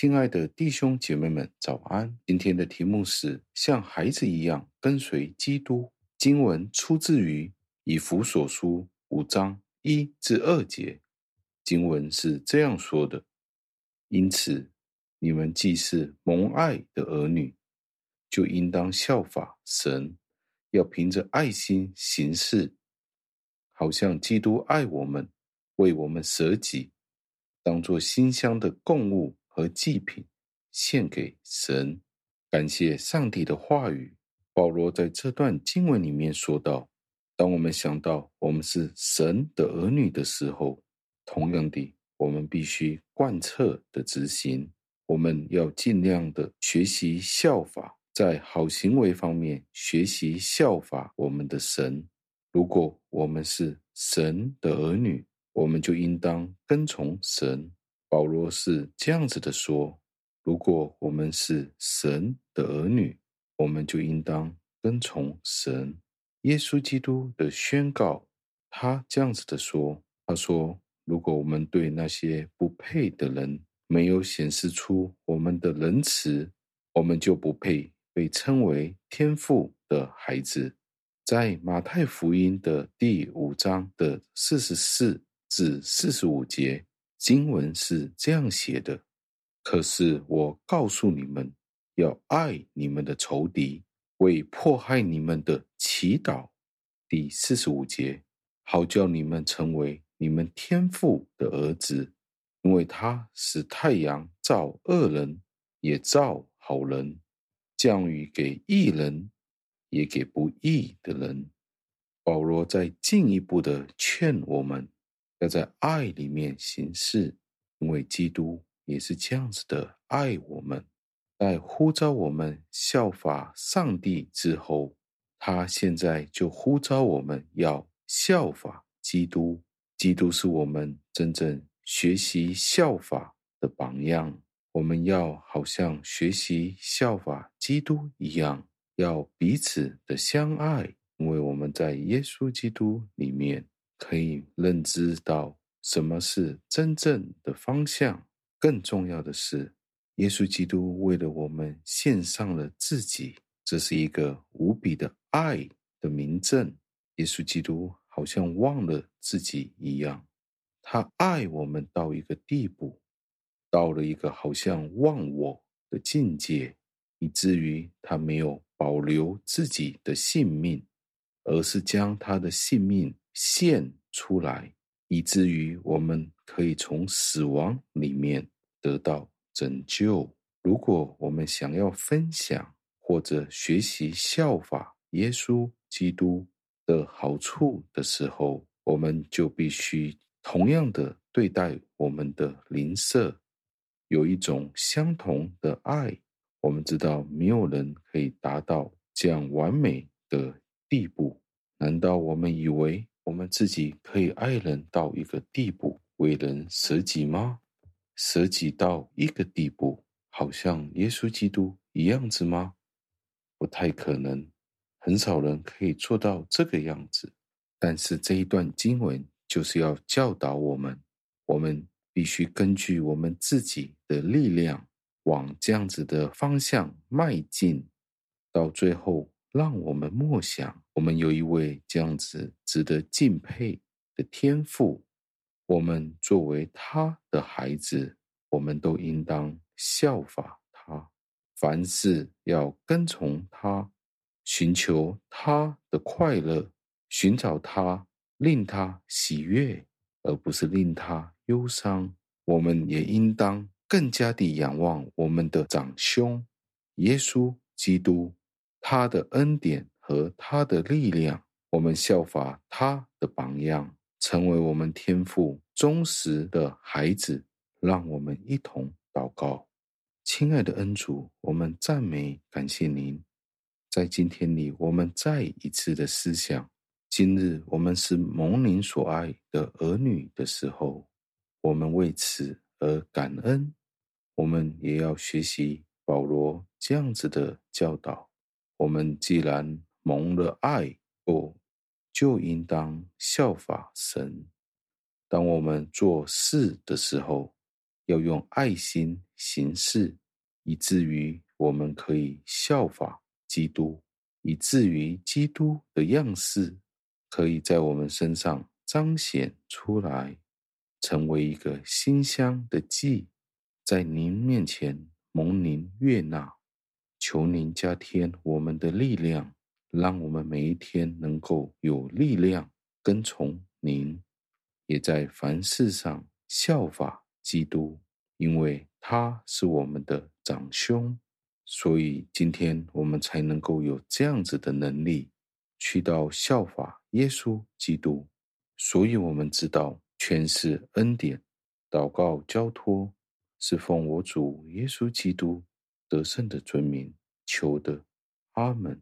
亲爱的弟兄姐妹们，早安！今天的题目是像孩子一样跟随基督。经文出自于以弗所书五章一至二节。经文是这样说的：因此，你们既是蒙爱的儿女，就应当效法神，要凭着爱心行事，好像基督爱我们，为我们舍己，当作馨香的供物和祭品，献给神。感谢上帝的话语。保罗在这段经文里面说道：“当我们想到我们是神的儿女的时候，同样的，我们必须贯彻的执行。我们要尽量的学习效法，在好行为方面学习效法我们的神。如果我们是神的儿女，我们就应当跟从神。”保罗是这样子的说：“如果我们是神的儿女。”我们就应当跟从神，耶稣基督的宣告。他这样子的说：“他说，如果我们对那些不配的人没有显示出我们的仁慈，我们就不配被称为天父的孩子。”在马太福音的第五章的四十四至四十五节，经文是这样写的：“可是我告诉你们。”要爱你们的仇敌，为迫害你们的祈祷。第四十五节，好叫你们成为你们天父的儿子，因为他使太阳照恶人，也照好人，降雨给义人，也给不义的人。保罗在进一步的劝我们，要在爱里面行事，因为基督也是这样子的爱我们。在呼召我们效法上帝之后，他现在就呼召我们要效法基督。基督是我们真正学习效法的榜样。我们要好像学习效法基督一样，要彼此的相爱，因为我们在耶稣基督里面可以认知到什么是真正的方向。更重要的是，耶稣基督为了我们献上了自己，这是一个无比的爱的明证。耶稣基督好像忘了自己一样，他爱我们到一个地步，到了一个好像忘我的境界，以至于他没有保留自己的性命，而是将他的性命献出来，以至于我们可以从死亡里面得到。拯救。如果我们想要分享或者学习效法耶稣基督的好处的时候，我们就必须同样的对待我们的邻舍，有一种相同的爱。我们知道没有人可以达到这样完美的地步。难道我们以为我们自己可以爱人到一个地步，为人舍己吗？舍己到一个地步，好像耶稣基督一样子吗？不太可能，很少人可以做到这个样子。但是这一段经文就是要教导我们，我们必须根据我们自己的力量，往这样子的方向迈进。到最后，让我们默想，我们有一位这样子值得敬佩的天父。我们作为他的孩子，我们都应当效法他，凡事要跟从他，寻求他的快乐，寻找他，令他喜悦，而不是令他忧伤。我们也应当更加地仰望我们的长兄耶稣基督，他的恩典和他的力量，我们效法他的榜样。成为我们天父忠实的孩子，让我们一同祷告。亲爱的恩主，我们赞美感谢您。在今天里，我们再一次的思想，今日我们是蒙您所爱的儿女的时候，我们为此而感恩。我们也要学习保罗这样子的教导。我们既然蒙了爱，哦。就应当效法神。当我们做事的时候，要用爱心行事，以至于我们可以效法基督，以至于基督的样式可以在我们身上彰显出来，成为一个馨香的祭，在您面前蒙您悦纳。求您加添我们的力量，让我们每一天能够有力量跟从您，也在凡事上效法基督，因为他是我们的长兄，所以今天我们才能够有这样子的能力，去到效法耶稣基督。所以我们知道，全是恩典，祷告交托，是奉我主耶稣基督得胜的尊名求的，阿门。